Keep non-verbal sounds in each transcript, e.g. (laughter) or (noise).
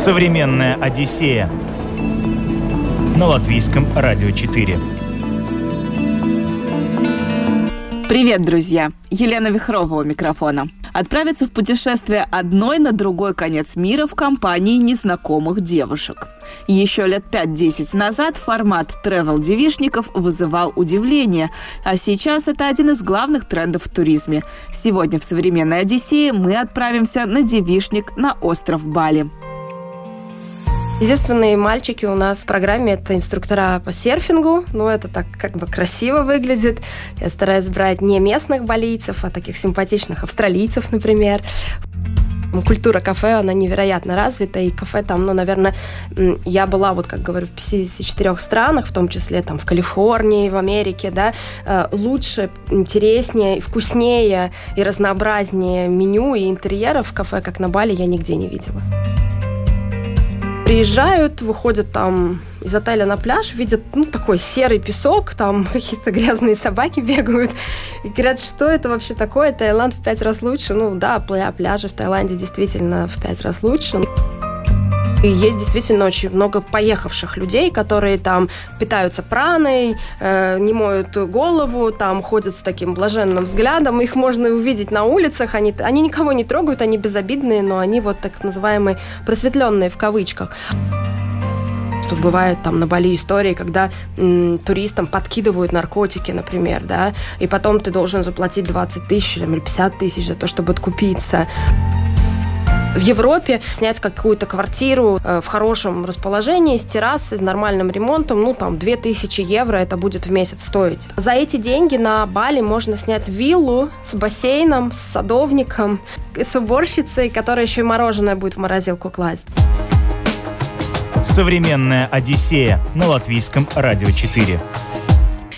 Современная Одиссея на латвийском радио 4. Привет, друзья! Елена Вихрова у микрофона. Отправиться в путешествие одной на другой конец мира в компании незнакомых девушек. Еще лет 5-10 назад формат travel-девишников вызывал удивление, а сейчас это один из главных трендов в туризме. Сегодня в «Современной Одиссее» мы отправимся на девишник на остров Бали. Единственные мальчики у нас в программе это инструктора по серфингу. Ну, это так как бы красиво выглядит. Я стараюсь брать не местных балийцев, а таких симпатичных австралийцев, например. Культура кафе, она невероятно развита, и кафе там, ну, наверное, я была, вот как говорю, в 54 странах, в том числе там в Калифорнии, в Америке, да, э, лучше, интереснее, вкуснее и разнообразнее меню и интерьеров в кафе, как на Бали, я нигде не видела приезжают, выходят там из отеля на пляж, видят, ну, такой серый песок, там (laughs) какие-то грязные собаки бегают, и говорят, что это вообще такое, Таиланд в пять раз лучше. Ну, да, пляжи в Таиланде действительно в пять раз лучше. И есть действительно очень много поехавших людей, которые там питаются праной, э, не моют голову, там ходят с таким блаженным взглядом. Их можно увидеть на улицах. Они, они никого не трогают, они безобидные, но они вот так называемые просветленные в кавычках. Тут бывает там на Бали истории, когда м, туристам подкидывают наркотики, например, да, и потом ты должен заплатить 20 тысяч или 50 тысяч за то, чтобы откупиться в Европе снять какую-то квартиру э, в хорошем расположении, с террасой, с нормальным ремонтом, ну, там, 2000 евро это будет в месяц стоить. За эти деньги на Бали можно снять виллу с бассейном, с садовником, с уборщицей, которая еще и мороженое будет в морозилку класть. Современная Одиссея на латвийском радио 4.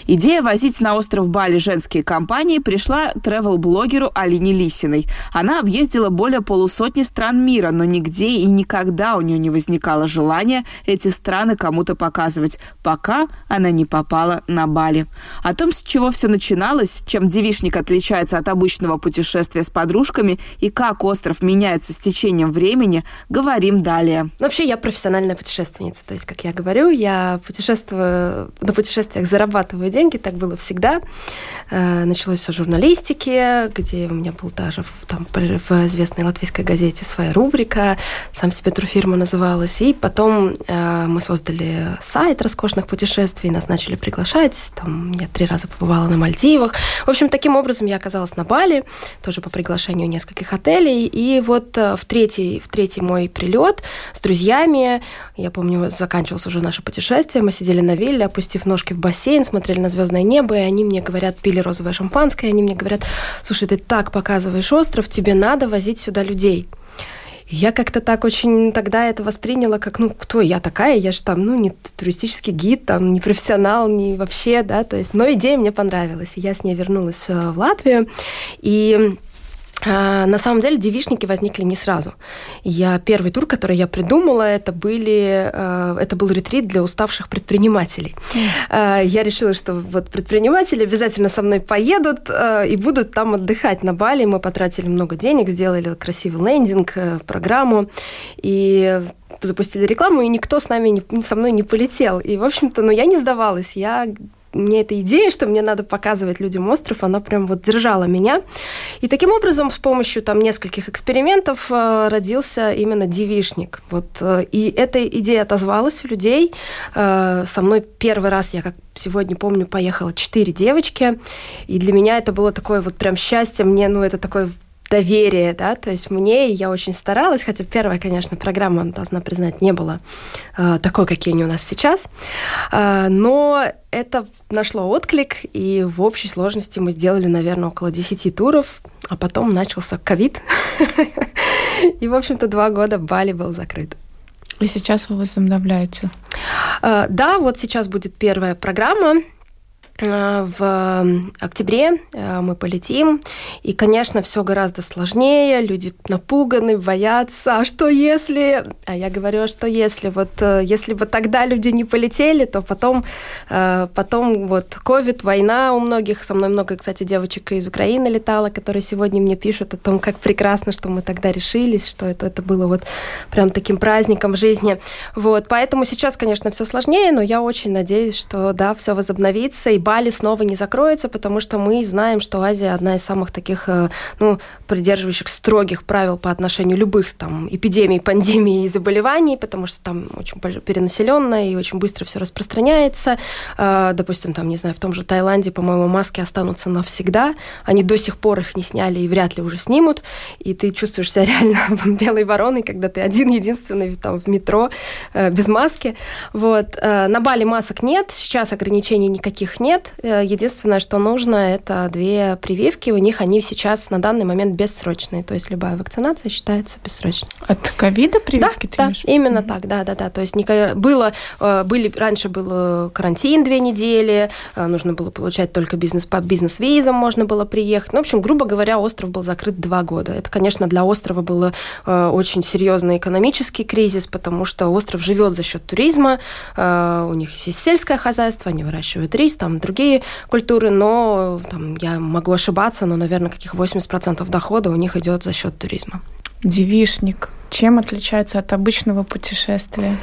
Идея возить на остров Бали женские компании пришла travel-блогеру Алине Лисиной. Она объездила более полусотни стран мира, но нигде и никогда у нее не возникало желания эти страны кому-то показывать, пока она не попала на Бали. О том, с чего все начиналось, чем девишник отличается от обычного путешествия с подружками и как остров меняется с течением времени, говорим далее. Вообще я профессиональная путешественница, то есть, как я говорю, я путешествую, на путешествиях зарабатываю деньги, так было всегда. Э, началось со журналистики, где у меня был даже в, там, в известной латвийской газете своя рубрика, сам себе турфирма называлась. И потом э, мы создали сайт роскошных путешествий, нас начали приглашать. Там я три раза побывала на Мальдивах. В общем, таким образом я оказалась на Бали, тоже по приглашению нескольких отелей. И вот э, в третий, в третий мой прилет с друзьями, я помню, заканчивалось уже наше путешествие, мы сидели на вилле, опустив ножки в бассейн, смотрели на звездное небо, и они мне говорят, пили розовое шампанское, и они мне говорят, слушай, ты так показываешь остров, тебе надо возить сюда людей. Я как-то так очень тогда это восприняла, как, ну, кто я такая? Я же там, ну, не туристический гид, там, не профессионал, не вообще, да, то есть, но идея мне понравилась, и я с ней вернулась э, в Латвию, и на самом деле девишники возникли не сразу. Я первый тур, который я придумала, это были э, это был ретрит для уставших предпринимателей. Mm. Я решила, что вот предприниматели обязательно со мной поедут э, и будут там отдыхать на Бали. Мы потратили много денег, сделали красивый лендинг, программу и запустили рекламу, и никто с нами не, со мной не полетел. И, в общем-то, ну, я не сдавалась. Я мне эта идея, что мне надо показывать людям остров, она прям вот держала меня. И таким образом, с помощью там нескольких экспериментов э, родился именно девишник. Вот, э, и эта идея отозвалась у людей. Э, со мной первый раз, я как сегодня помню, поехала четыре девочки, и для меня это было такое вот прям счастье. Мне, ну, это такой доверие, да, то есть мне я очень старалась, хотя первая, конечно, программа, должна признать, не была э, такой, какие они у нас сейчас, э, но это нашло отклик, и в общей сложности мы сделали, наверное, около 10 туров, а потом начался ковид, (laughs) и, в общем-то, два года Бали был закрыт. И сейчас вы возобновляете? Э, да, вот сейчас будет первая программа, в октябре э, мы полетим, и, конечно, все гораздо сложнее, люди напуганы, боятся, а что если? А я говорю, а что если? Вот э, если бы тогда люди не полетели, то потом, потом вот ковид, война у многих, со мной много, кстати, девочек из Украины летало, которые сегодня мне пишут о том, как прекрасно, что мы тогда решились, что это, это было вот прям таким праздником в жизни. Вот, поэтому сейчас, конечно, все сложнее, но я очень надеюсь, что, да, все возобновится, и Бали снова не закроется, потому что мы знаем, что Азия одна из самых таких, э, ну, придерживающих строгих правил по отношению любых там эпидемий, пандемий и заболеваний, потому что там очень перенаселенно и очень быстро все распространяется. Э, допустим, там, не знаю, в том же Таиланде, по-моему, маски останутся навсегда. Они до сих пор их не сняли и вряд ли уже снимут. И ты чувствуешь себя (laughs) реально белой вороной, когда ты один единственный там в метро э, без маски. Вот. На Бали масок нет, сейчас ограничений никаких нет. Э, единственное, что нужно, это две прививки. У них они сейчас на данный момент бессрочные. То есть любая вакцинация считается бессрочной. От ковида прививки? Да, да именно mm-hmm. так, да, да, да. То есть было, э, были, раньше был карантин две недели, э, нужно было получать только бизнес по бизнес-визам можно было приехать. Ну, в общем, грубо говоря, остров был закрыт два года. Это, конечно, для острова был очень серьезный экономический кризис, потому что остров живет за счет туризма, у них есть сельское хозяйство, они выращивают рис, там другие культуры, но там, я могу ошибаться, но, наверное, каких 80% дохода у них идет за счет туризма. Девишник. Чем отличается от обычного путешествия?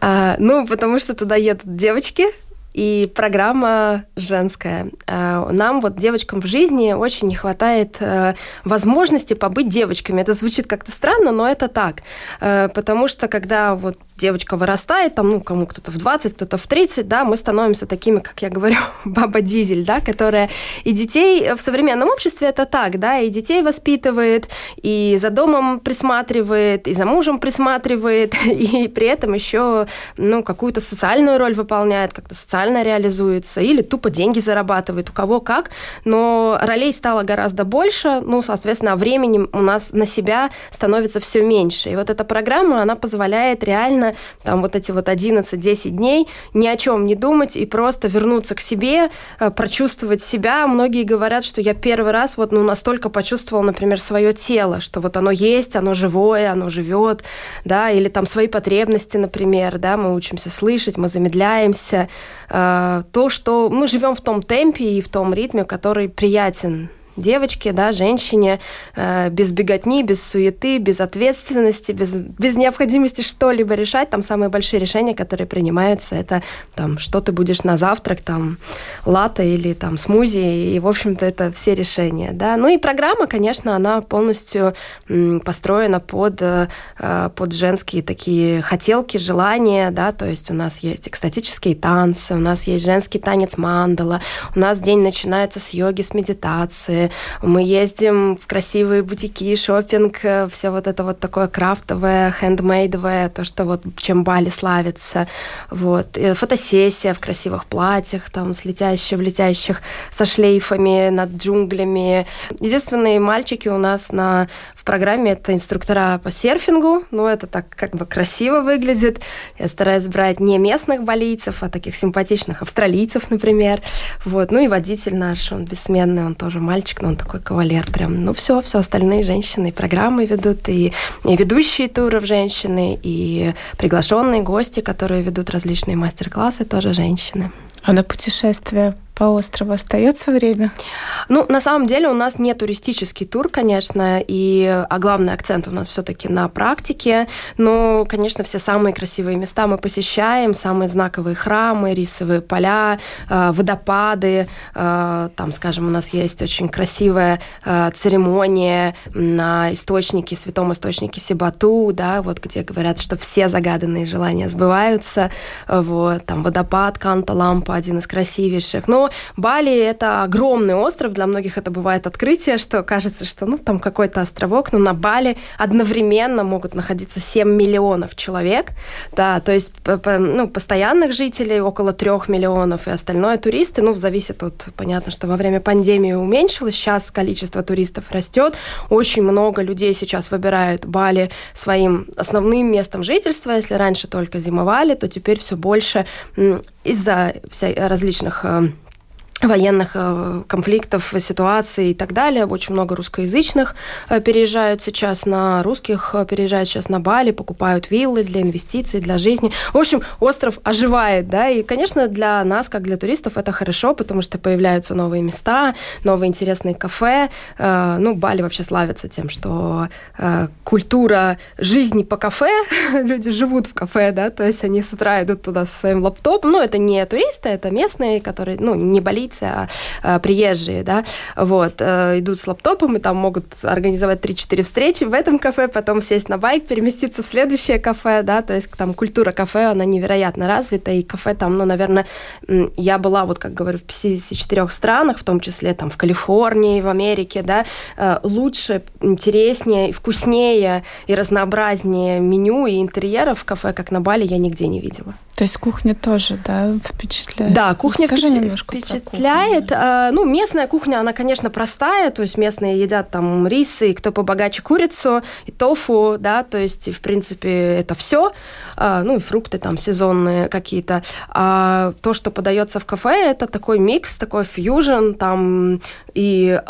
А, ну, потому что туда едут девочки, и программа женская. А, нам, вот девочкам в жизни, очень не хватает э, возможности побыть девочками. Это звучит как-то странно, но это так. Э, потому что когда вот девочка вырастает, там, ну, кому кто-то в 20, кто-то в 30, да, мы становимся такими, как я говорю, (laughs) баба-дизель, да, которая и детей в современном обществе это так, да, и детей воспитывает, и за домом присматривает, и за мужем присматривает, (laughs) и при этом еще, ну, какую-то социальную роль выполняет, как-то социально реализуется, или тупо деньги зарабатывает, у кого как, но ролей стало гораздо больше, ну, соответственно, времени у нас на себя становится все меньше. И вот эта программа, она позволяет реально там вот эти вот 11-10 дней ни о чем не думать и просто вернуться к себе, э, прочувствовать себя. Многие говорят, что я первый раз вот ну, настолько почувствовал, например, свое тело, что вот оно есть, оно живое, оно живет, да, или там свои потребности, например, да, мы учимся слышать, мы замедляемся. Э, то, что мы живем в том темпе и в том ритме, который приятен девочке, да, женщине, э, без беготни, без суеты, без ответственности, без, без необходимости что-либо решать. Там самые большие решения, которые принимаются, это там, что ты будешь на завтрак, там, лата или там смузи, и, в общем-то, это все решения, да. Ну и программа, конечно, она полностью построена под, э, под женские такие хотелки, желания, да, то есть у нас есть экстатические танцы, у нас есть женский танец мандала, у нас день начинается с йоги, с медитации, мы ездим в красивые бутики, шопинг, э, все вот это вот такое крафтовое, хендмейдовое, то, что вот чем Бали славится. Вот. И фотосессия в красивых платьях, там, с летящих, влетящих со шлейфами над джунглями. Единственные мальчики у нас на, в программе это инструктора по серфингу. Ну, это так как бы красиво выглядит. Я стараюсь брать не местных балийцев, а таких симпатичных австралийцев, например. Вот. Ну и водитель наш, он бессменный, он тоже мальчик но он такой кавалер прям. Ну все, все остальные женщины программы ведут, и, и ведущие туров женщины, и приглашенные гости, которые ведут различные мастер-классы, тоже женщины. А на путешествие по острову остается время? Ну, на самом деле у нас не туристический тур, конечно, и, а главный акцент у нас все-таки на практике. Но, конечно, все самые красивые места мы посещаем, самые знаковые храмы, рисовые поля, э, водопады. Э, там, скажем, у нас есть очень красивая э, церемония на источнике, святом источнике Сибату, да, вот где говорят, что все загаданные желания сбываются. Вот, там водопад Канта-Лампа, один из красивейших. Но Бали — это огромный остров, для многих это бывает открытие, что кажется, что ну, там какой-то островок, но на Бали одновременно могут находиться 7 миллионов человек, да, то есть ну, постоянных жителей около 3 миллионов, и остальное туристы, ну, зависит от, понятно, что во время пандемии уменьшилось, сейчас количество туристов растет, очень много людей сейчас выбирают Бали своим основным местом жительства, если раньше только зимовали, то теперь все больше из-за различных э, военных э, конфликтов, ситуаций и так далее. Очень много русскоязычных э, переезжают сейчас на русских, э, переезжают сейчас на Бали, покупают виллы для инвестиций, для жизни. В общем, остров оживает, да, и, конечно, для нас, как для туристов, это хорошо, потому что появляются новые места, новые интересные кафе. Ну, Бали вообще славится тем, что культура жизни по кафе, (laughs) люди живут в кафе, да, то есть они с утра идут туда со своим лаптопом, ну, это не туристы, это местные, которые, ну, не Бали говорить, а, а приезжие, да, вот, а, идут с лаптопом и там могут организовать 3-4 встречи в этом кафе, потом сесть на байк, переместиться в следующее кафе, да, то есть там культура кафе, она невероятно развита, и кафе там, ну, наверное, я была, вот как говорю, в 54 странах, в том числе там в Калифорнии, в Америке, да, э, лучше, интереснее, вкуснее и разнообразнее меню и интерьеров в кафе, как на Бали, я нигде не видела. То есть кухня тоже, да, впечатляет? Да, кухня впечат... немножко впечатляет. Кухню, а, ну, местная кухня, она, конечно, простая, то есть местные едят там рис, и кто побогаче курицу, и тофу, да, то есть, в принципе, это все. А, ну, и фрукты там сезонные какие-то. А то, что подается в кафе, это такой микс, такой фьюжн, там и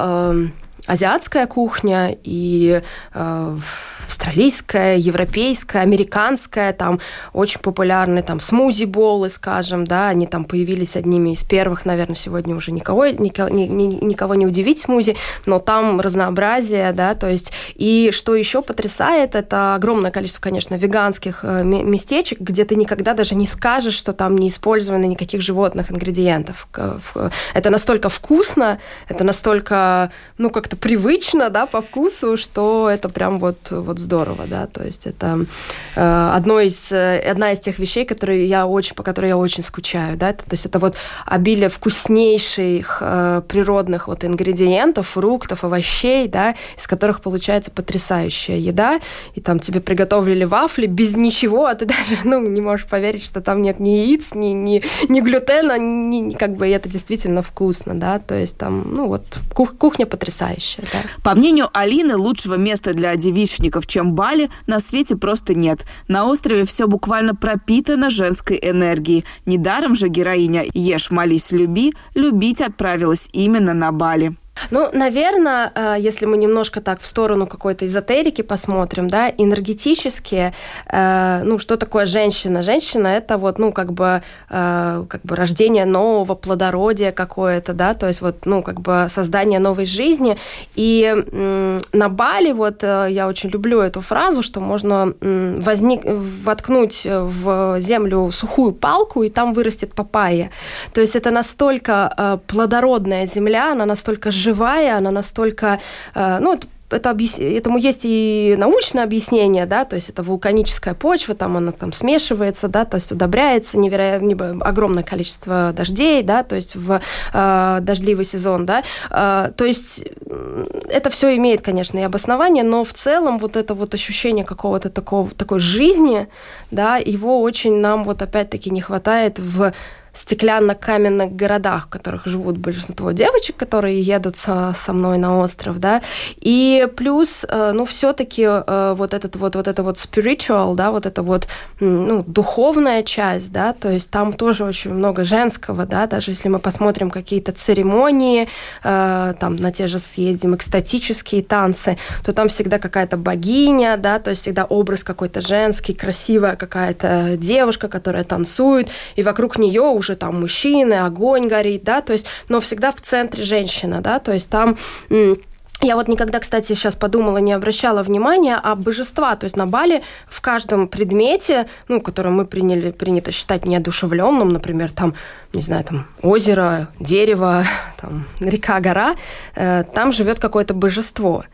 азиатская кухня, и э, австралийская, европейская, американская, там очень популярны там смузи-болы, скажем, да, они там появились одними из первых, наверное, сегодня уже никого, никого, ни, никого не удивить смузи, но там разнообразие, да, то есть, и что еще потрясает, это огромное количество, конечно, веганских э, местечек, где ты никогда даже не скажешь, что там не использовано никаких животных ингредиентов. Это настолько вкусно, это настолько, ну, как-то привычно, да, по вкусу, что это прям вот, вот здорово, да, то есть это э, одно из, э, одна из тех вещей, которые я очень, по которой я очень скучаю, да, это, то есть это вот обилие вкуснейших э, природных вот ингредиентов, фруктов, овощей, да, из которых получается потрясающая еда, и там тебе приготовили вафли без ничего, а ты (laughs) даже, ну, не можешь поверить, что там нет ни яиц, ни, ни, ни глютена, ни, как бы это действительно вкусно, да, то есть там, ну, вот кухня потрясающая, да. По мнению Алины, лучшего места для девичников, чем Бали, на свете просто нет. На острове все буквально пропитано женской энергией. Недаром же героиня «Ешь, молись, люби» любить отправилась именно на Бали. Ну, наверное, э, если мы немножко так в сторону какой-то эзотерики посмотрим, да, энергетически, э, ну, что такое женщина? Женщина – это вот, ну, как бы, э, как бы рождение нового плодородия какое-то, да, то есть вот, ну, как бы создание новой жизни. И на Бали, вот, я очень люблю эту фразу, что можно возник, воткнуть в землю сухую палку, и там вырастет папайя. То есть это настолько плодородная земля, она настолько живая, она настолько, э, ну, это этому есть и научное объяснение, да, то есть это вулканическая почва, там она там смешивается, да, то есть удобряется невероятно огромное количество дождей, да, то есть в э, дождливый сезон, да, э, то есть это все имеет, конечно, и обоснование, но в целом вот это вот ощущение какого-то такого такой жизни, да, его очень нам вот опять-таки не хватает в стеклянно-каменных городах, в которых живут большинство девочек, которые едут со, со мной на остров, да, и плюс, э, ну, все-таки э, вот этот вот, вот это вот spiritual, да, вот это вот, ну, духовная часть, да, то есть там тоже очень много женского, да, даже если мы посмотрим какие-то церемонии, э, там на те же съездим экстатические танцы, то там всегда какая-то богиня, да, то есть всегда образ какой-то женский, красивая какая-то девушка, которая танцует, и вокруг нее уже там мужчины, огонь горит, да, то есть, но всегда в центре женщина, да, то есть там я вот никогда, кстати, сейчас подумала, не обращала внимания, а божества, то есть на Бали в каждом предмете, ну, который мы приняли, принято считать неодушевленным, например, там, не знаю, там озеро, дерево, (laughs) там река, гора, э, там живет какое-то божество.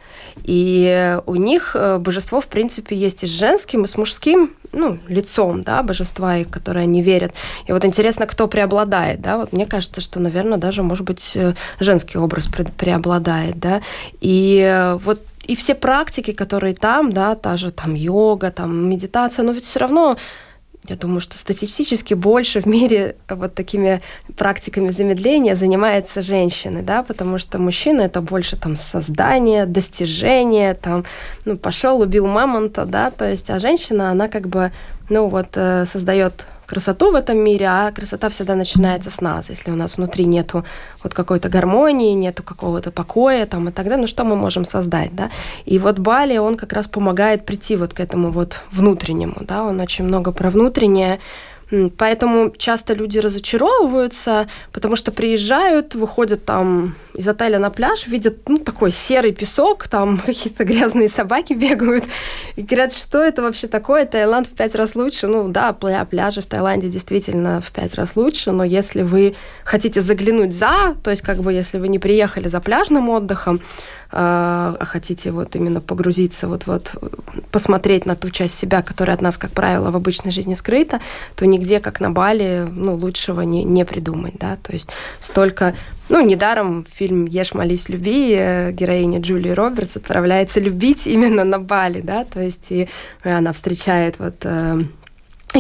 И у них э, божество, в принципе, есть и с женским, и с мужским, ну, лицом, да, божества, их, которые они верят. И вот интересно, кто преобладает, да, вот мне кажется, что, наверное, даже, может быть, э, женский образ преобладает, да, и вот и все практики, которые там, да, та же там йога, там медитация, но ведь все равно я думаю, что статистически больше в мире вот такими практиками замедления занимаются женщины, да, потому что мужчины это больше там создание, достижение, там, ну, пошел, убил мамонта, да, то есть, а женщина, она как бы, ну, вот, э, создает красоту в этом мире, а красота всегда начинается с нас. Если у нас внутри нету вот какой-то гармонии, нету какого-то покоя там и так далее, ну что мы можем создать, да? И вот Бали, он как раз помогает прийти вот к этому вот внутреннему, да, он очень много про внутреннее, Поэтому часто люди разочаровываются, потому что приезжают, выходят там из отеля на пляж, видят ну, такой серый песок, там (laughs) какие-то грязные собаки бегают, и говорят, что это вообще такое, Таиланд в пять раз лучше. Ну да, пляжи в Таиланде действительно в пять раз лучше, но если вы хотите заглянуть за, то есть как бы если вы не приехали за пляжным отдыхом, а, а хотите вот именно погрузиться, вот, вот посмотреть на ту часть себя, которая от нас, как правило, в обычной жизни скрыта, то нигде, как на Бали, ну, лучшего не, не придумать, да, то есть столько ну, недаром фильм «Ешь, молись, люби» э, героиня Джулии Робертс отправляется любить именно на Бали, да, то есть и она встречает вот э,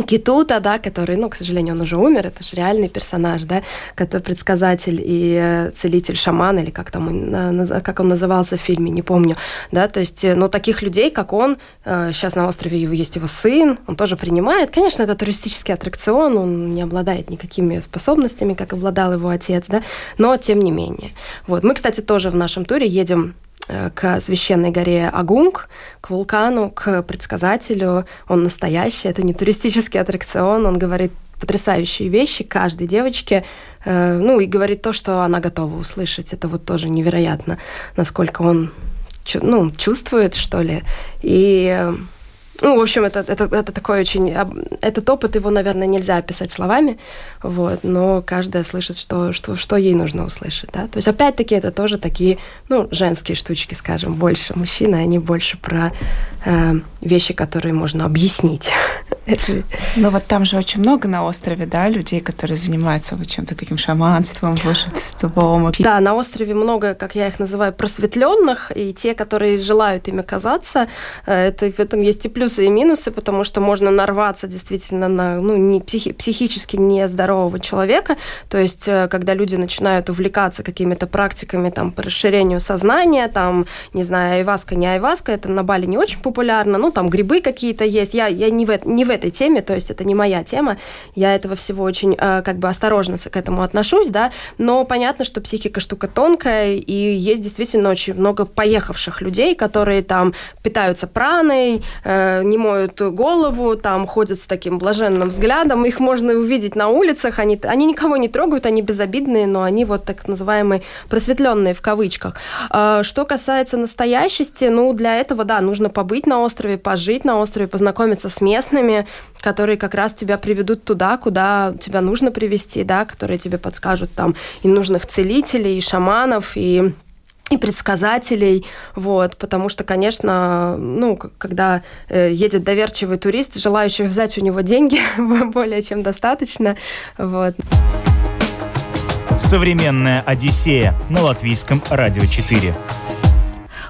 Китута, да, который, ну, к сожалению, он уже умер, это же реальный персонаж, да, который предсказатель и э, целитель шаман, или как там он, как он назывался в фильме, не помню, да, то есть, э, но таких людей, как он, сейчас э, на острове есть его сын, он тоже принимает, конечно, это туристический аттракцион, он не обладает никакими способностями, как обладал его отец, да, но тем не менее. Вот, мы, кстати, тоже в нашем туре едем к священной горе Агунг, к вулкану, к предсказателю. Он настоящий, это не туристический аттракцион, он говорит потрясающие вещи каждой девочке, э, ну и говорит то, что она готова услышать. Это вот тоже невероятно, насколько он ну, чувствует, что ли. И э, ну, в общем, это, это, это такой очень... Этот опыт, его, наверное, нельзя описать словами, вот, но каждая слышит, что, что, что ей нужно услышать, да. То есть, опять-таки, это тоже такие, ну, женские штучки, скажем, больше мужчины, они больше про э, вещи, которые можно объяснить. (laughs) Но вот там же очень много на острове, да, людей, которые занимаются вот чем-то таким шаманством, волшебством. Да, на острове много, как я их называю, просветленных, и те, которые желают ими казаться, э, это, в этом есть и плюсы, и минусы, потому что можно нарваться действительно на ну, не психи, психически нездорового человека, то есть э, когда люди начинают увлекаться какими-то практиками там, по расширению сознания, там, не знаю, айваска, не айваска, это на Бали не очень популярно, ну, там грибы какие-то есть, я, я не, в, не в этой теме, то есть это не моя тема, я этого всего очень э, как бы осторожно к этому отношусь, да, но понятно, что психика штука тонкая, и есть действительно очень много поехавших людей, которые там питаются праной, э, не моют голову, там ходят с таким блаженным взглядом, их можно увидеть на улицах, они, они никого не трогают, они безобидные, но они вот так называемые просветленные в кавычках. Э, что касается настоящести, ну, для этого, да, нужно побыть на острове, пожить на острове, познакомиться с местными, которые как раз тебя приведут туда, куда тебя нужно привести, да, которые тебе подскажут там и нужных целителей, и шаманов, и и предсказателей, вот, потому что, конечно, ну, когда э, едет доверчивый турист, желающих взять у него деньги (laughs) более чем достаточно, вот. Современная Одиссея на латвийском радио 4.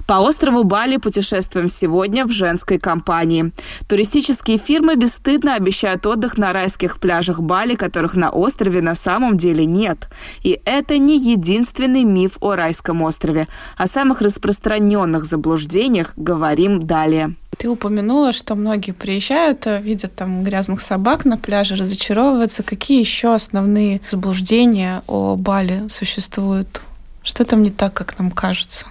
По острову Бали путешествуем сегодня в женской компании. Туристические фирмы бесстыдно обещают отдых на райских пляжах Бали, которых на острове на самом деле нет. И это не единственный миф о райском острове. О самых распространенных заблуждениях говорим далее. Ты упомянула, что многие приезжают, э, видят там грязных собак на пляже, разочаровываются. Какие еще основные заблуждения о Бали существуют? Что там не так, как нам кажется?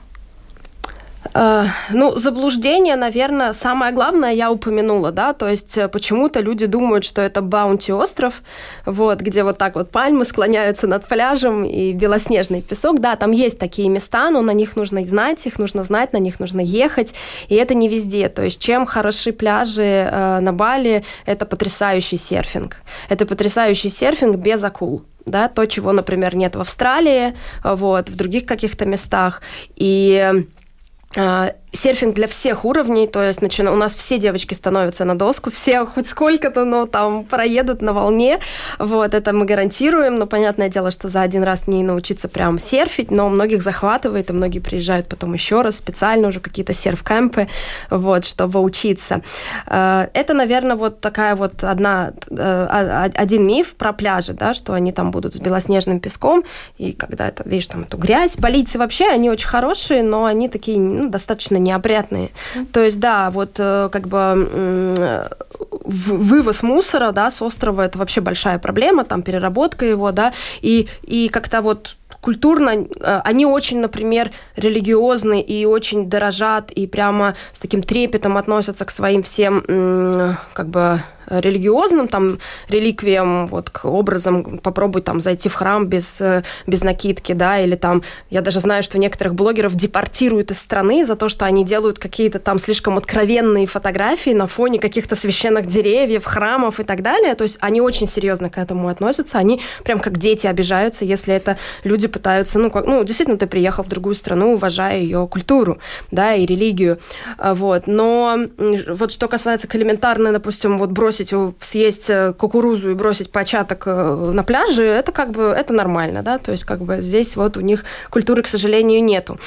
Э, ну, заблуждение, наверное, самое главное я упомянула, да, то есть э, почему-то люди думают, что это Баунти остров, вот, где вот так вот пальмы склоняются над пляжем и белоснежный песок, да, там есть такие места, но на них нужно знать, их нужно знать, на них нужно ехать, и это не везде, то есть чем хороши пляжи э, на Бали, это потрясающий серфинг, это потрясающий серфинг без акул, да, то, чего, например, нет в Австралии, вот, в других каких-то местах, и Uh, серфинг для всех уровней, то есть начина... у нас все девочки становятся на доску, все (laughs) хоть сколько-то, но там проедут на волне, вот, это мы гарантируем, но понятное дело, что за один раз не научиться прям серфить, но многих захватывает, и многие приезжают потом еще раз, специально уже какие-то серф-кемпы, вот, чтобы учиться. Э, это, наверное, вот такая вот одна, э, один миф про пляжи, да, что они там будут с белоснежным песком, и когда это, видишь, там эту грязь, полиции вообще, они очень хорошие, но они такие, ну, достаточно неопрятные. Mm. То есть, да, вот э, как бы вывоз мусора, да, с острова это вообще большая проблема, там переработка его, да, и, и как-то вот культурно э, они очень, например, религиозны и очень дорожат и прямо с таким трепетом относятся к своим всем как бы религиозным там реликвиям, вот к образам, попробуй там зайти в храм без, э, без накидки, да, или там, я даже знаю, что некоторых блогеров депортируют из страны за то, что они делают какие-то там слишком откровенные фотографии на фоне каких-то священных деревьев, храмов и так далее, то есть они очень серьезно к этому относятся, они прям как дети обижаются, если это люди пытаются, ну, как, ну, действительно, ты приехал в другую страну, уважая ее культуру, да, и религию, а, вот, но вот что касается элементарной, допустим, вот бросить бросить, съесть э, кукурузу и бросить початок э, на пляже, это как бы это нормально, да, то есть как бы здесь вот у них культуры, к сожалению, нету.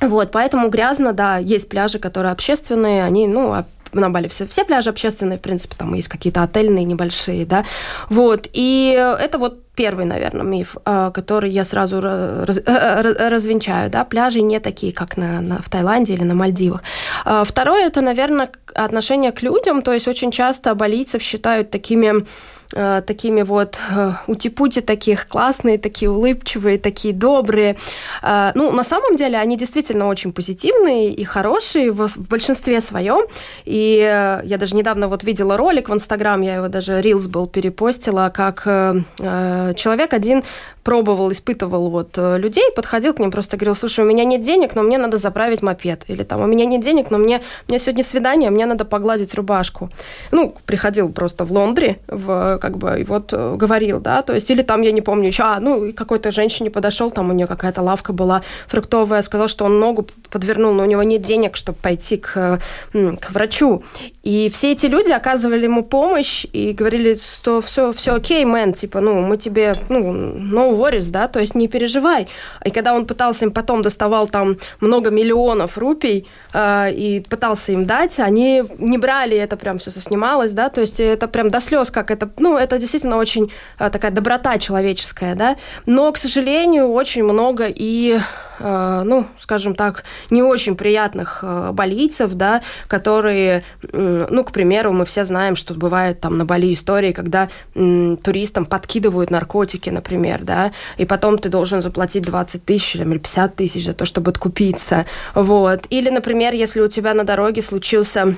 Вот, поэтому грязно, да, есть пляжи, которые общественные, они, ну, на Бали все, все пляжи общественные, в принципе, там есть какие-то отельные небольшие, да, вот, и это вот первый, наверное, миф, э, который я сразу раз, развенчаю, да, пляжи не такие, как на, на, в Таиланде или на Мальдивах. Второе, это, наверное, отношение к людям, то есть очень часто балийцев считают такими Э, такими вот э, утипути таких классные, такие улыбчивые, такие добрые. Э, ну, на самом деле они действительно очень позитивные и хорошие в, большинстве своем. И я даже недавно вот видела ролик в Инстаграм, я его даже Reels был перепостила, как человек один пробовал, испытывал вот людей, подходил к ним, просто говорил, слушай, у меня нет денег, но мне надо заправить мопед. Или там, у меня нет денег, но мне, у меня сегодня свидание, мне надо погладить рубашку. Ну, приходил просто в Лондре, в как бы, и вот э, говорил, да, то есть, или там, я не помню, еще, а, ну, какой-то женщине подошел, там у нее какая-то лавка была фруктовая, сказал, что он ногу подвернул, но у него нет денег, чтобы пойти к, к врачу. И все эти люди оказывали ему помощь и говорили, что все, все окей, мэн, типа, ну, мы тебе, ну, no worries, да, то есть не переживай. И когда он пытался им потом доставал там много миллионов рупий э, и пытался им дать, они не брали, это прям все соснималось, да, то есть это прям до слез, как это, ну, это действительно очень э, такая доброта человеческая, да, но, к сожалению, очень много и ну, скажем так, не очень приятных э, болийцев, да, которые, ну, к примеру, мы все знаем, что бывает там на Бали истории, когда туристам подкидывают наркотики, например, да, и потом ты должен заплатить 20 тысяч или 50 тысяч за то, чтобы откупиться, вот. Или, например, если у тебя на дороге случился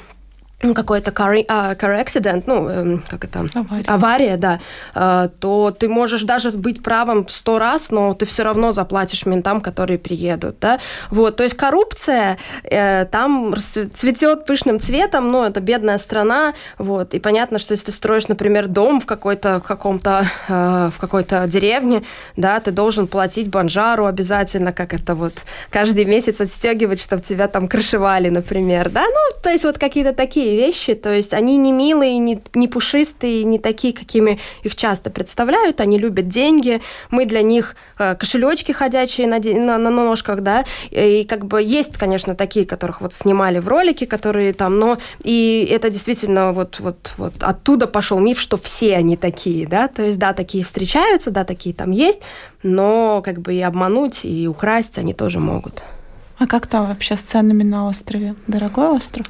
какой-то car, uh, car accident, ну, э, как это? Авария. Авария, да, э, то ты можешь даже быть правым сто раз, но ты все равно заплатишь ментам, которые приедут, да. Вот, то есть коррупция э, там цветет пышным цветом, ну, это бедная страна, вот, и понятно, что если ты строишь, например, дом в какой-то, в каком-то, э, в какой-то деревне, да, ты должен платить банжару обязательно, как это вот каждый месяц отстегивать, чтобы тебя там крышевали, например, да, ну, то есть вот какие-то такие вещи, то есть они не милые, не, не пушистые, не такие, какими их часто представляют, они любят деньги, мы для них э, кошелечки ходячие на, на, на ножках, да, и как бы есть, конечно, такие, которых вот снимали в ролике, которые там, но и это действительно вот, вот, вот оттуда пошел миф, что все они такие, да, то есть да, такие встречаются, да, такие там есть, но как бы и обмануть, и украсть они тоже могут. А как там вообще с ценами на острове? Дорогой остров?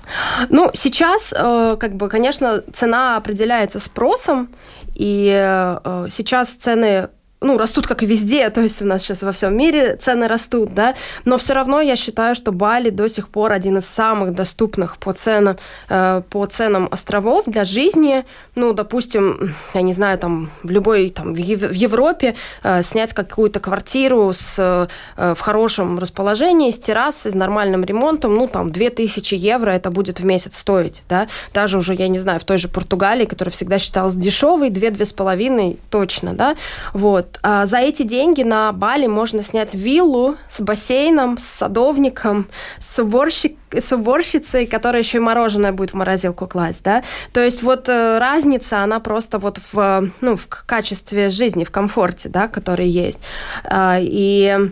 Ну, сейчас, э, как бы, конечно, цена определяется спросом, и э, сейчас цены ну, растут как и везде, (laughs) то есть у нас сейчас во всем мире цены растут, да, но все равно я считаю, что Бали до сих пор один из самых доступных по ценам, э, по ценам островов для жизни. Ну, допустим, я не знаю, там в любой, там в Европе э, снять какую-то квартиру с, э, в хорошем расположении, с террасой, с нормальным ремонтом, ну, там 2000 евро это будет в месяц стоить, да, даже уже, я не знаю, в той же Португалии, которая всегда считалась дешевой, 2-2,5 точно, да, вот, а за эти деньги на Бали можно снять виллу с бассейном, с садовником, с, уборщик, с уборщицей, которая еще и мороженое будет в морозилку класть, да. То есть вот э, разница, она просто вот в, ну, в качестве жизни, в комфорте, да, который есть. А, и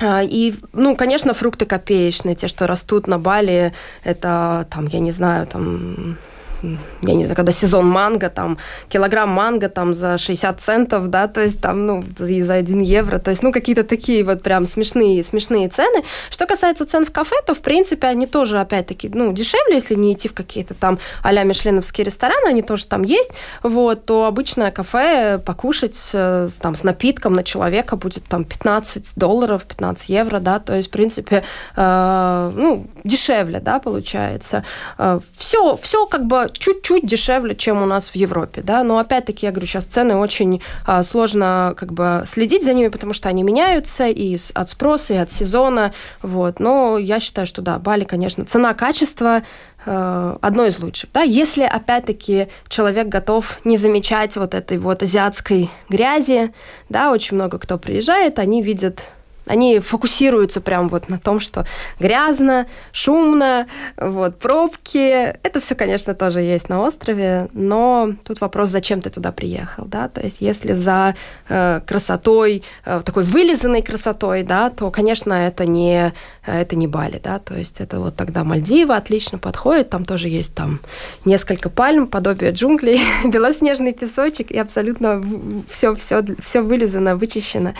а, и, ну, конечно, фрукты копеечные, те, что растут на Бали, это, там, я не знаю, там, я не знаю, когда сезон манго, там, килограмм манго там за 60 центов, да, то есть там, ну, и за 1 евро, то есть, ну, какие-то такие вот прям смешные, смешные цены. Что касается цен в кафе, то, в принципе, они тоже, опять-таки, ну, дешевле, если не идти в какие-то там а-ля мишленовские рестораны, они тоже там есть, вот, то обычное кафе покушать э, там с напитком на человека будет там 15 долларов, 15 евро, да, то есть, в принципе, э, ну, дешевле, да, получается. Э, все, все как бы чуть-чуть дешевле, чем у нас в Европе, да, но опять-таки, я говорю, сейчас цены очень э, сложно как бы следить за ними, потому что они меняются и от спроса, и от сезона, вот, но я считаю, что да, Бали, конечно, цена-качество э, одно из лучших. Да? Если, опять-таки, человек готов не замечать вот этой вот азиатской грязи, да, очень много кто приезжает, они видят они фокусируются прям вот на том, что грязно, шумно, вот, пробки. Это все, конечно, тоже есть на острове, но тут вопрос, зачем ты туда приехал, да, то есть если за э, красотой, э, такой вылизанной красотой, да, то, конечно, это не, это не Бали, да, то есть это вот тогда Мальдивы отлично подходит, там тоже есть там несколько пальм, подобие джунглей, (laughs) белоснежный песочек и абсолютно все, все, все вылизано, вычищено,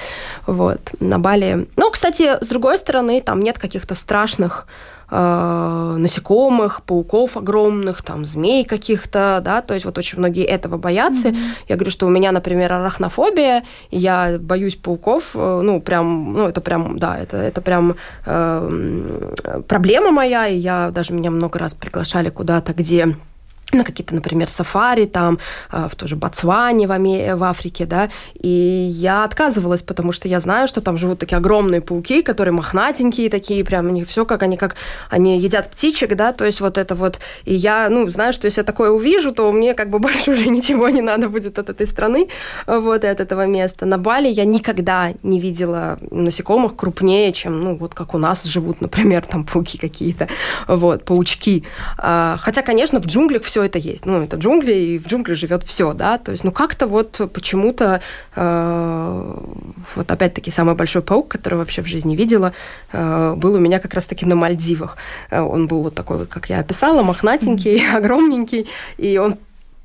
вот. На Бали ну, кстати, с другой стороны, там нет каких-то страшных э, насекомых, пауков огромных, там, змей каких-то, да, то есть вот очень многие этого боятся. Mm-hmm. Я говорю, что у меня, например, арахнофобия, и я боюсь пауков, э, ну, прям, ну, это прям, да, это, это прям э, проблема моя, и я даже меня много раз приглашали куда-то, где на какие-то, например, сафари там, а, в той же Ботсване в, Аме, в Африке, да, и я отказывалась, потому что я знаю, что там живут такие огромные пауки, которые мохнатенькие такие, прям у них все как они как они едят птичек, да, то есть вот это вот, и я, ну, знаю, что если я такое увижу, то мне как бы (laughs) больше уже ничего не надо будет от этой страны, вот, и от этого места. На Бали я никогда не видела насекомых крупнее, чем, ну, вот как у нас живут, например, там пауки какие-то, вот, паучки. А, хотя, конечно, в джунглях все все это есть. Ну, это джунгли, и в джунглях живет все, да. То есть, ну, как-то вот почему-то, э, вот опять-таки, самый большой паук, который вообще в жизни видела, э, был у меня как раз-таки на Мальдивах. Э, он был вот такой, вот, как я описала, мохнатенький, (laughs) огромненький, и он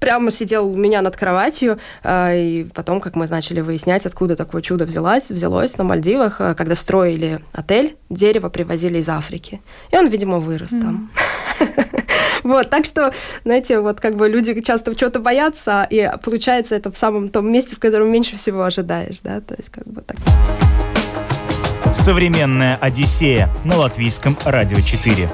прямо сидел у меня над кроватью, э, и потом, как мы начали выяснять, откуда такое чудо взялось, взялось на Мальдивах, э, когда строили отель, дерево привозили из Африки. И он, видимо, вырос mm. там. (laughs) Вот, так что, знаете, вот как бы люди часто чего-то боятся, и получается это в самом том месте, в котором меньше всего ожидаешь, да, то есть как бы так. Современная Одиссея на латвийском радио 4.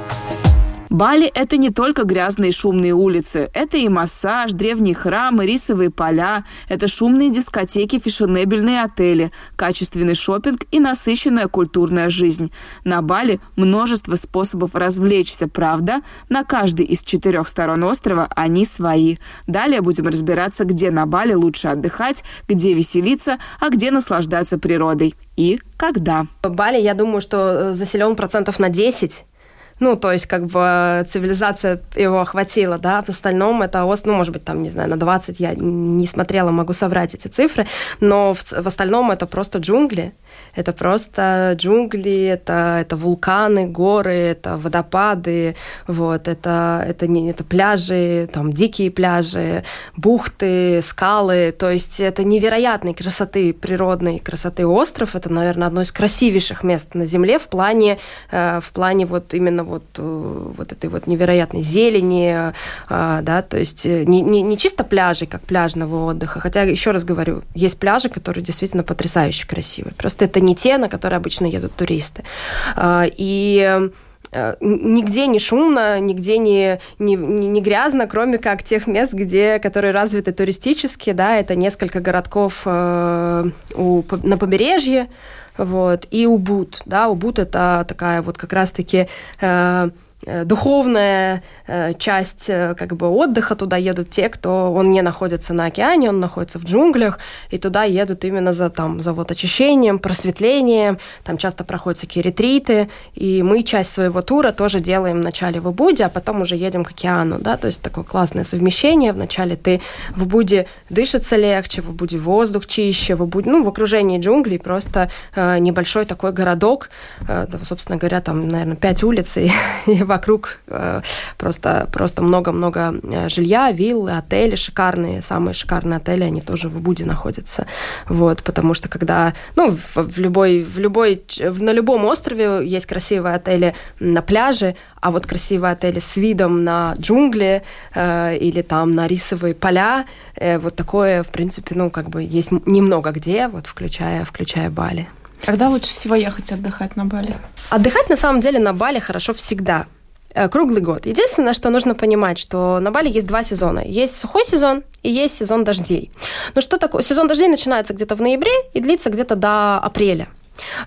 Бали – это не только грязные шумные улицы. Это и массаж, древние храмы, рисовые поля. Это шумные дискотеки, фешенебельные отели, качественный шопинг и насыщенная культурная жизнь. На Бали множество способов развлечься, правда? На каждой из четырех сторон острова они свои. Далее будем разбираться, где на Бали лучше отдыхать, где веселиться, а где наслаждаться природой. И когда. Бали, я думаю, что заселен процентов на 10 ну, то есть, как бы цивилизация его охватила, да, в остальном это ост, ну, может быть, там, не знаю, на 20 я не смотрела, могу соврать эти цифры, но в, в остальном это просто джунгли, это просто джунгли, это, это вулканы, горы, это водопады, вот, это, это, не, это пляжи, там, дикие пляжи, бухты, скалы, то есть это невероятной красоты, природной красоты остров, это, наверное, одно из красивейших мест на Земле в плане, э, в плане вот именно вот, э, вот этой вот невероятной зелени, э, да, то есть э, не, не, не чисто пляжи, как пляжного отдыха, хотя, еще раз говорю, есть пляжи, которые действительно потрясающе красивые. Просто это не те, на которые обычно едут туристы. И нигде не шумно, нигде не, не, не грязно, кроме как тех мест, где, которые развиты туристически, да, это несколько городков э, у, на побережье, вот, и Убуд, да, Убуд это такая вот как раз-таки э, духовная э, часть э, как бы отдыха. Туда едут те, кто он не находится на океане, он находится в джунглях, и туда едут именно за там за вот очищением, просветлением. Там часто проходят всякие ретриты, и мы часть своего тура тоже делаем вначале в Убуде, а потом уже едем к океану, да, то есть такое классное совмещение. Вначале ты в Убуде дышится легче, в Убуде воздух чище, в Убуде, ну, в окружении джунглей просто э, небольшой такой городок, э, да, собственно говоря, там, наверное, пять улиц, и (laughs) вокруг э, просто просто много-много э, жилья, виллы, отели шикарные, самые шикарные отели, они тоже в Убуде находятся. Вот, потому что когда, ну, в, в любой, в любой, на любом острове есть красивые отели на пляже, а вот красивые отели с видом на джунгли э, или там на рисовые поля, э, вот такое, в принципе, ну, как бы есть немного где, вот включая, включая Бали. Когда лучше всего ехать отдыхать на Бали? Отдыхать на самом деле на Бали хорошо всегда круглый год. Единственное, что нужно понимать, что на Бали есть два сезона. Есть сухой сезон и есть сезон дождей. Но что такое? Сезон дождей начинается где-то в ноябре и длится где-то до апреля.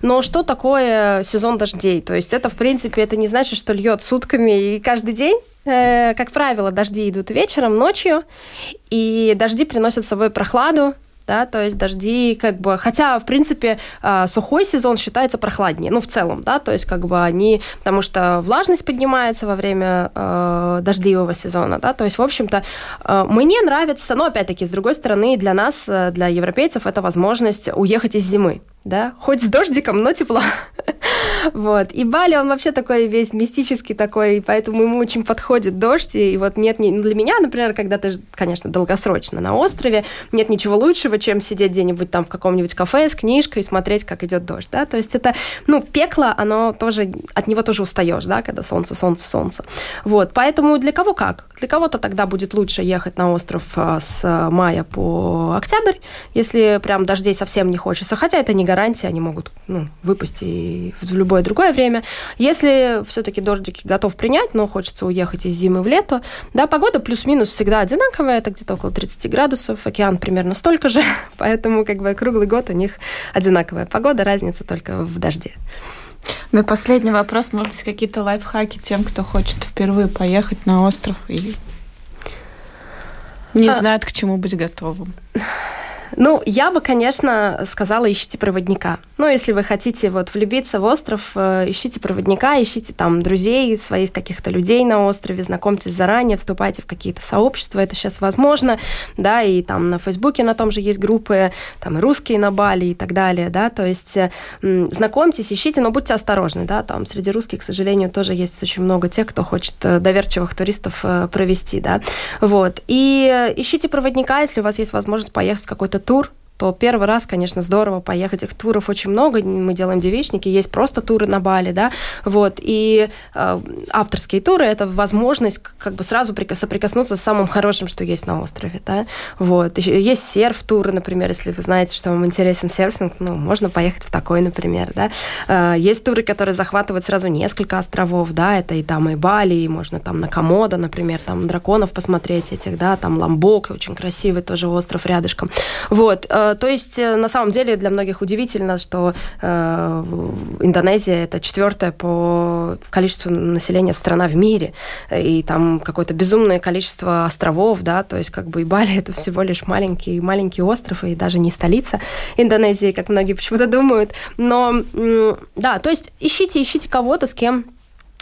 Но что такое сезон дождей? То есть это, в принципе, это не значит, что льет сутками и каждый день. Э, как правило, дожди идут вечером, ночью, и дожди приносят с собой прохладу, да, то есть дожди как бы, хотя, в принципе, а, сухой сезон считается прохладнее, ну, в целом, да, то есть как бы они, потому что влажность поднимается во время э, дождливого сезона, да, то есть, в общем-то, э, мне нравится, но, опять-таки, с другой стороны, для нас, э, для европейцев, это возможность уехать из зимы, да, хоть с дождиком, но тепло. (laughs) вот. И Бали, он вообще такой весь мистический такой, поэтому ему очень подходит дождь. И вот нет, не, для меня, например, когда ты, конечно, долгосрочно на острове, нет ничего лучшего, чем сидеть где-нибудь там в каком-нибудь кафе с книжкой и смотреть, как идет дождь, да. То есть это, ну, пекло, оно тоже, от него тоже устаешь, да, когда солнце, солнце, солнце. Вот. Поэтому для кого как? Для кого-то тогда будет лучше ехать на остров а, с мая по октябрь, если прям дождей совсем не хочется. Хотя это не гарантия, они могут ну, выпасть и в любое другое время. Если все-таки дождики готов принять, но хочется уехать из зимы в лето, да, погода плюс-минус всегда одинаковая, это где-то около 30 градусов, океан примерно столько же, (laughs) поэтому как бы круглый год у них одинаковая погода, разница только в дожде. Ну и последний вопрос, может быть, какие-то лайфхаки тем, кто хочет впервые поехать на остров и не а... знает, к чему быть готовым. Ну, я бы, конечно, сказала, ищите проводника. Ну, если вы хотите вот влюбиться в остров, э, ищите проводника, ищите там друзей, своих каких-то людей на острове, знакомьтесь заранее, вступайте в какие-то сообщества, это сейчас возможно, да, и там на Фейсбуке на том же есть группы, там и русские на Бали и так далее, да, то есть знакомьтесь, ищите, но будьте осторожны, да, там среди русских, к сожалению, тоже есть очень много тех, кто хочет э, доверчивых туристов э, провести, да, вот, и ищите проводника, если у вас есть возможность поехать в какой-то тур, то первый раз, конечно, здорово поехать. Их туров очень много. Мы делаем девичники, есть просто туры на Бали, да, вот. И э, авторские туры – это возможность как бы сразу соприкоснуться с самым хорошим, что есть на острове, да, вот. Есть серф-туры, например, если вы знаете, что вам интересен серфинг, ну, можно поехать в такой, например, да. Э, есть туры, которые захватывают сразу несколько островов, да, это и там и Бали, и можно там на Комодо, например, там драконов посмотреть этих, да, там Ламбок, очень красивый тоже остров рядышком. Вот, Э, то есть, э, на самом деле, для многих удивительно, что э, Индонезия это четвертая по количеству населения страна в мире, и там какое-то безумное количество островов, да, то есть как бы и Бали это всего лишь маленький маленький остров и даже не столица Индонезии, как многие почему-то думают, но да, то есть ищите ищите кого-то, с кем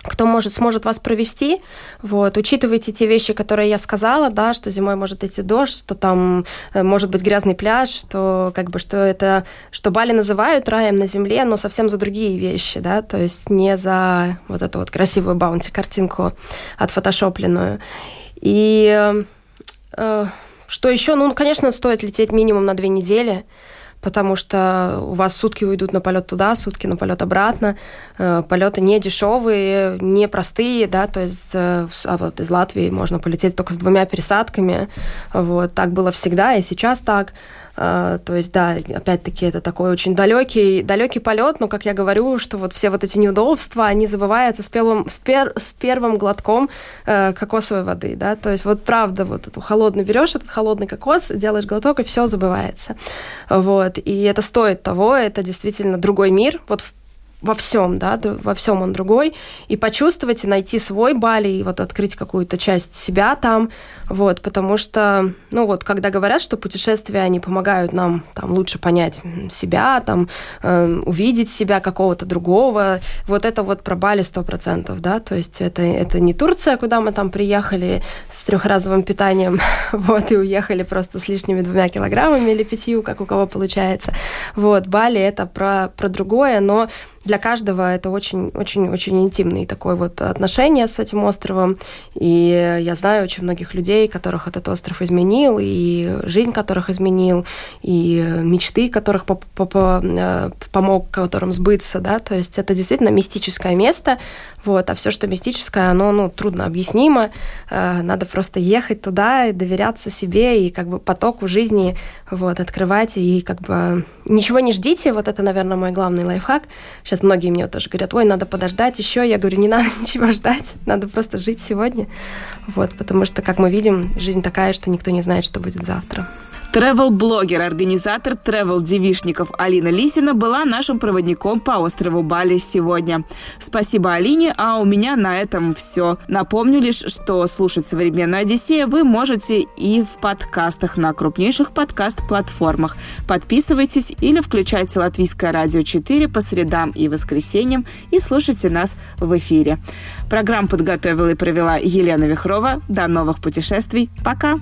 кто может, сможет вас провести. Вот. Учитывайте те вещи, которые я сказала, да, что зимой может идти дождь, что там э, может быть грязный пляж, что как бы что это, что Бали называют раем на земле, но совсем за другие вещи, да, то есть не за вот эту вот красивую баунти-картинку отфотошопленную. И э, что еще? Ну, конечно, стоит лететь минимум на две недели потому что у вас сутки уйдут на полет туда, сутки на полет обратно. Э, полеты не дешевые, не простые, да, то есть э, а вот из Латвии можно полететь только с двумя пересадками. Вот так было всегда и сейчас так. А, то есть, да, опять-таки, это такой очень далекий, далекий полет, но, как я говорю, что вот все вот эти неудобства, они забываются с первым, с, пер, с первым глотком э, кокосовой воды, да, то есть вот правда, вот эту холодный берешь этот холодный кокос, делаешь глоток, и все забывается. Вот, и это стоит того, это действительно другой мир, вот в во всем, да, во всем он другой, и почувствовать, и найти свой Бали, и вот открыть какую-то часть себя там, вот, потому что, ну вот, когда говорят, что путешествия, они помогают нам там лучше понять себя, там, э, увидеть себя какого-то другого, вот это вот про Бали сто процентов, да, то есть это, это не Турция, куда мы там приехали с трехразовым питанием, (laughs) вот, и уехали просто с лишними двумя килограммами или пятью, как у кого получается, вот, Бали это про, про другое, но для каждого это очень-очень-очень интимный такой вот отношение с этим островом. И я знаю очень многих людей, которых этот остров изменил, и жизнь которых изменил, и мечты которых э, помог которым сбыться, да, то есть это действительно мистическое место, вот, а все, что мистическое, оно, ну, трудно объяснимо, э, надо просто ехать туда и доверяться себе, и как бы потоку жизни, вот, открывать, и как бы ничего не ждите, вот это, наверное, мой главный лайфхак. Сейчас многие мне тоже говорят, ой, надо подождать еще, я говорю, не надо (laughs) ничего ждать, надо просто жить сегодня, вот, потому что, как мы видим, жизнь такая, что никто не знает, что будет завтра. Тревел-блогер, организатор тревел-девишников Алина Лисина была нашим проводником по острову Бали сегодня. Спасибо Алине, а у меня на этом все. Напомню лишь, что слушать «Современную Одиссею» вы можете и в подкастах на крупнейших подкаст-платформах. Подписывайтесь или включайте «Латвийское радио 4» по средам и воскресеньям и слушайте нас в эфире. Программу подготовила и провела Елена Вихрова. До новых путешествий. Пока!